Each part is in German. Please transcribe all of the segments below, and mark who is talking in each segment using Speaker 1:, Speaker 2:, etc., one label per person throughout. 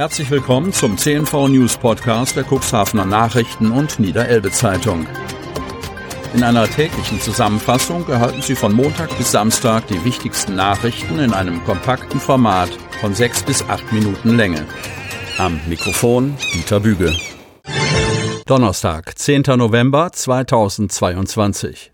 Speaker 1: Herzlich willkommen zum CNV News Podcast der Cuxhavener Nachrichten und Niederelbe Zeitung. In einer täglichen Zusammenfassung erhalten Sie von Montag bis Samstag die wichtigsten Nachrichten in einem kompakten Format von sechs bis acht Minuten Länge. Am Mikrofon Dieter Büge. Donnerstag, 10. November 2022.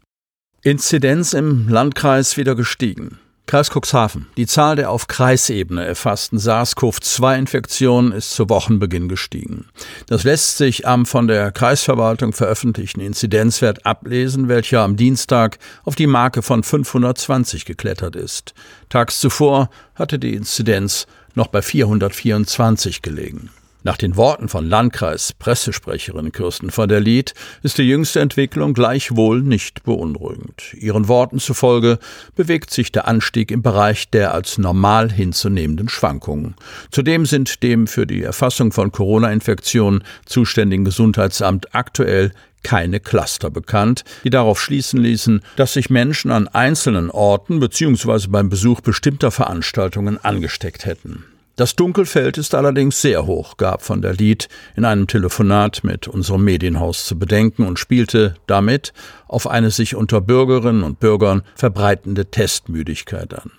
Speaker 1: Inzidenz im Landkreis wieder gestiegen. Kreis Cuxhaven. Die Zahl der auf Kreisebene erfassten SARS-CoV-2-Infektionen ist zu Wochenbeginn gestiegen. Das lässt sich am von der Kreisverwaltung veröffentlichten Inzidenzwert ablesen, welcher am Dienstag auf die Marke von 520 geklettert ist. Tags zuvor hatte die Inzidenz noch bei 424 gelegen. Nach den Worten von Landkreis-Pressesprecherin Kirsten von der Lied ist die jüngste Entwicklung gleichwohl nicht beunruhigend. Ihren Worten zufolge bewegt sich der Anstieg im Bereich der als normal hinzunehmenden Schwankungen. Zudem sind dem für die Erfassung von Corona-Infektionen zuständigen Gesundheitsamt aktuell keine Cluster bekannt, die darauf schließen ließen, dass sich Menschen an einzelnen Orten bzw. beim Besuch bestimmter Veranstaltungen angesteckt hätten. Das Dunkelfeld ist allerdings sehr hoch, gab von der Lied in einem Telefonat mit unserem Medienhaus zu bedenken und spielte damit auf eine sich unter Bürgerinnen und Bürgern verbreitende Testmüdigkeit an.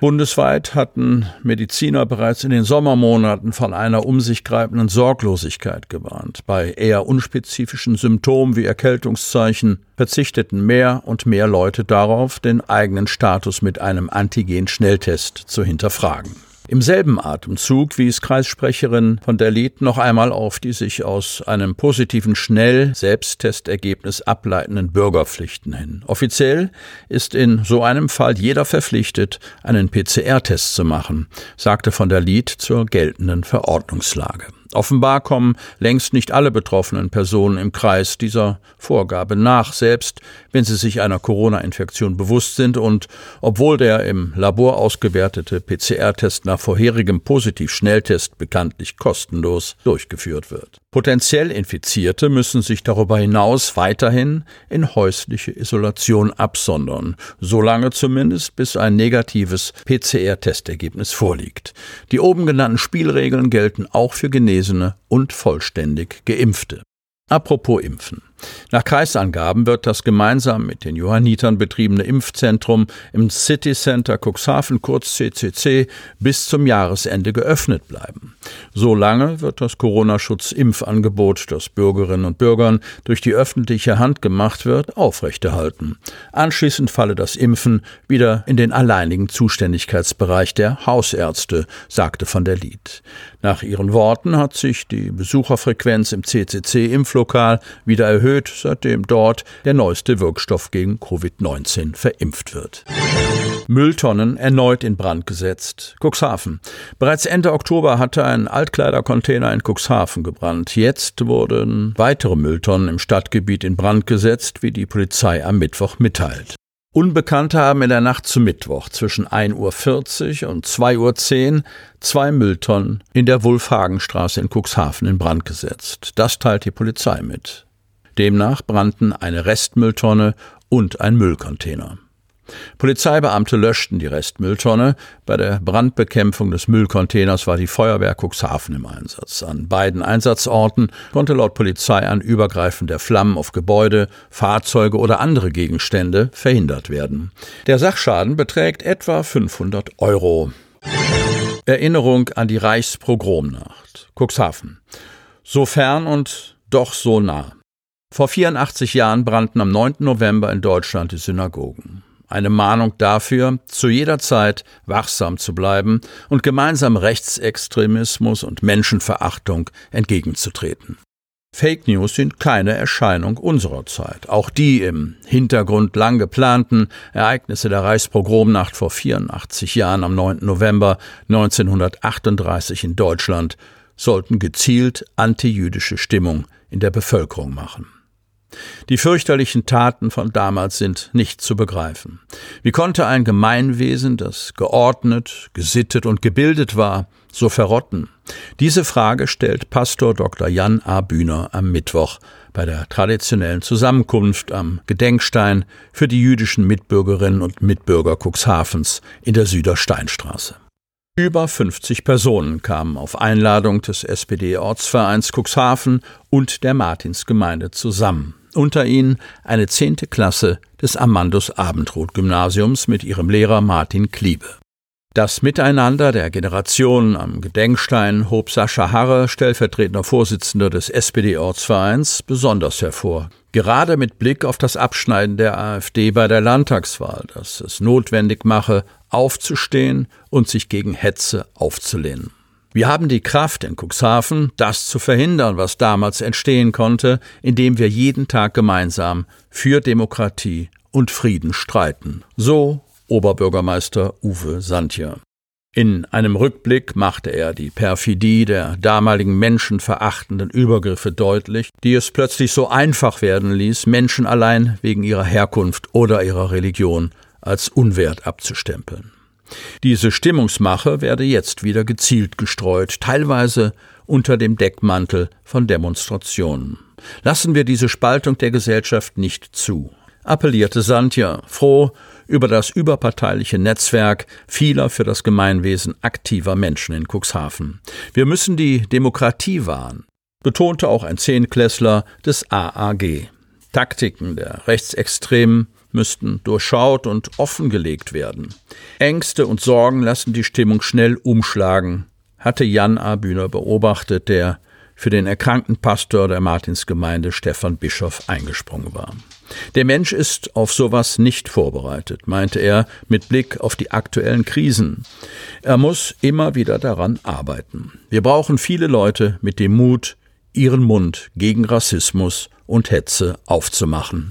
Speaker 1: Bundesweit hatten Mediziner bereits in den Sommermonaten von einer um sich greifenden Sorglosigkeit gewarnt. Bei eher unspezifischen Symptomen wie Erkältungszeichen verzichteten mehr und mehr Leute darauf, den eigenen Status mit einem Antigen-Schnelltest zu hinterfragen. Im selben Atemzug wies Kreissprecherin von der Lied noch einmal auf die sich aus einem positiven Schnell-Selbsttestergebnis ableitenden Bürgerpflichten hin. Offiziell ist in so einem Fall jeder verpflichtet, einen PCR-Test zu machen, sagte von der Lied zur geltenden Verordnungslage. Offenbar kommen längst nicht alle betroffenen Personen im Kreis dieser Vorgabe nach, selbst wenn sie sich einer Corona-Infektion bewusst sind und obwohl der im Labor ausgewertete PCR-Test nach vorherigem Positiv-Schnelltest bekanntlich kostenlos durchgeführt wird. Potenziell Infizierte müssen sich darüber hinaus weiterhin in häusliche Isolation absondern, solange zumindest bis ein negatives PCR-Testergebnis vorliegt. Die oben genannten Spielregeln gelten auch für Genesene und vollständig Geimpfte. Apropos Impfen. Nach Kreisangaben wird das gemeinsam mit den Johannitern betriebene Impfzentrum im City Center Cuxhaven kurz CCC bis zum Jahresende geöffnet bleiben. Solange wird das Corona-Schutz-Impfangebot, das Bürgerinnen und Bürgern durch die öffentliche Hand gemacht wird, aufrechterhalten. Anschließend falle das Impfen wieder in den alleinigen Zuständigkeitsbereich der Hausärzte, sagte von der Lied. Nach ihren Worten hat sich die Besucherfrequenz im CCC-Impflokal wieder erhöht erhöht, seitdem dort der neueste Wirkstoff gegen Covid-19 verimpft wird. Mülltonnen erneut in Brand gesetzt. Cuxhaven. Bereits Ende Oktober hatte ein Altkleidercontainer in Cuxhaven gebrannt. Jetzt wurden weitere Mülltonnen im Stadtgebiet in Brand gesetzt, wie die Polizei am Mittwoch mitteilt. Unbekannte haben in der Nacht zu Mittwoch zwischen 1.40 Uhr und 2.10 Uhr zwei Mülltonnen in der Wulfhagenstraße in Cuxhaven in Brand gesetzt. Das teilt die Polizei mit. Demnach brannten eine Restmülltonne und ein Müllcontainer. Polizeibeamte löschten die Restmülltonne. Bei der Brandbekämpfung des Müllcontainers war die Feuerwehr Cuxhaven im Einsatz. An beiden Einsatzorten konnte laut Polizei ein Übergreifen der Flammen auf Gebäude, Fahrzeuge oder andere Gegenstände verhindert werden. Der Sachschaden beträgt etwa 500 Euro. Erinnerung an die Reichspogromnacht. Cuxhaven. So fern und doch so nah. Vor 84 Jahren brannten am 9. November in Deutschland die Synagogen. Eine Mahnung dafür, zu jeder Zeit wachsam zu bleiben und gemeinsam Rechtsextremismus und Menschenverachtung entgegenzutreten. Fake News sind keine Erscheinung unserer Zeit. Auch die im Hintergrund lang geplanten Ereignisse der Reichspogromnacht vor 84 Jahren am 9. November 1938 in Deutschland sollten gezielt antijüdische Stimmung in der Bevölkerung machen. Die fürchterlichen Taten von damals sind nicht zu begreifen. Wie konnte ein Gemeinwesen, das geordnet, gesittet und gebildet war, so verrotten? Diese Frage stellt Pastor Dr. Jan A. Bühner am Mittwoch bei der traditionellen Zusammenkunft am Gedenkstein für die jüdischen Mitbürgerinnen und Mitbürger Cuxhavens in der Südersteinstraße. Über 50 Personen kamen auf Einladung des SPD-Ortsvereins Cuxhaven und der Martinsgemeinde zusammen. Unter ihnen eine zehnte Klasse des Amandus Abendroth Gymnasiums mit ihrem Lehrer Martin Kliebe. Das Miteinander der Generationen am Gedenkstein hob Sascha Harre, stellvertretender Vorsitzender des SPD-Ortsvereins, besonders hervor. Gerade mit Blick auf das Abschneiden der AfD bei der Landtagswahl, das es notwendig mache, aufzustehen und sich gegen Hetze aufzulehnen. Wir haben die Kraft in Cuxhaven, das zu verhindern, was damals entstehen konnte, indem wir jeden Tag gemeinsam für Demokratie und Frieden streiten. So Oberbürgermeister Uwe Santje. In einem Rückblick machte er die Perfidie der damaligen menschenverachtenden Übergriffe deutlich, die es plötzlich so einfach werden ließ, Menschen allein wegen ihrer Herkunft oder ihrer Religion als unwert abzustempeln. Diese Stimmungsmache werde jetzt wieder gezielt gestreut, teilweise unter dem Deckmantel von Demonstrationen. Lassen wir diese Spaltung der Gesellschaft nicht zu, appellierte Santja, froh über das überparteiliche Netzwerk vieler für das Gemeinwesen aktiver Menschen in Cuxhaven. Wir müssen die Demokratie wahren, betonte auch ein Zehnklässler des AAG. Taktiken der Rechtsextremen müssten durchschaut und offengelegt werden. Ängste und Sorgen lassen die Stimmung schnell umschlagen, hatte Jan A. Bühner beobachtet, der für den erkrankten Pastor der Martinsgemeinde Stefan Bischof eingesprungen war. Der Mensch ist auf sowas nicht vorbereitet, meinte er mit Blick auf die aktuellen Krisen. Er muss immer wieder daran arbeiten. Wir brauchen viele Leute mit dem Mut, ihren Mund gegen Rassismus und Hetze aufzumachen.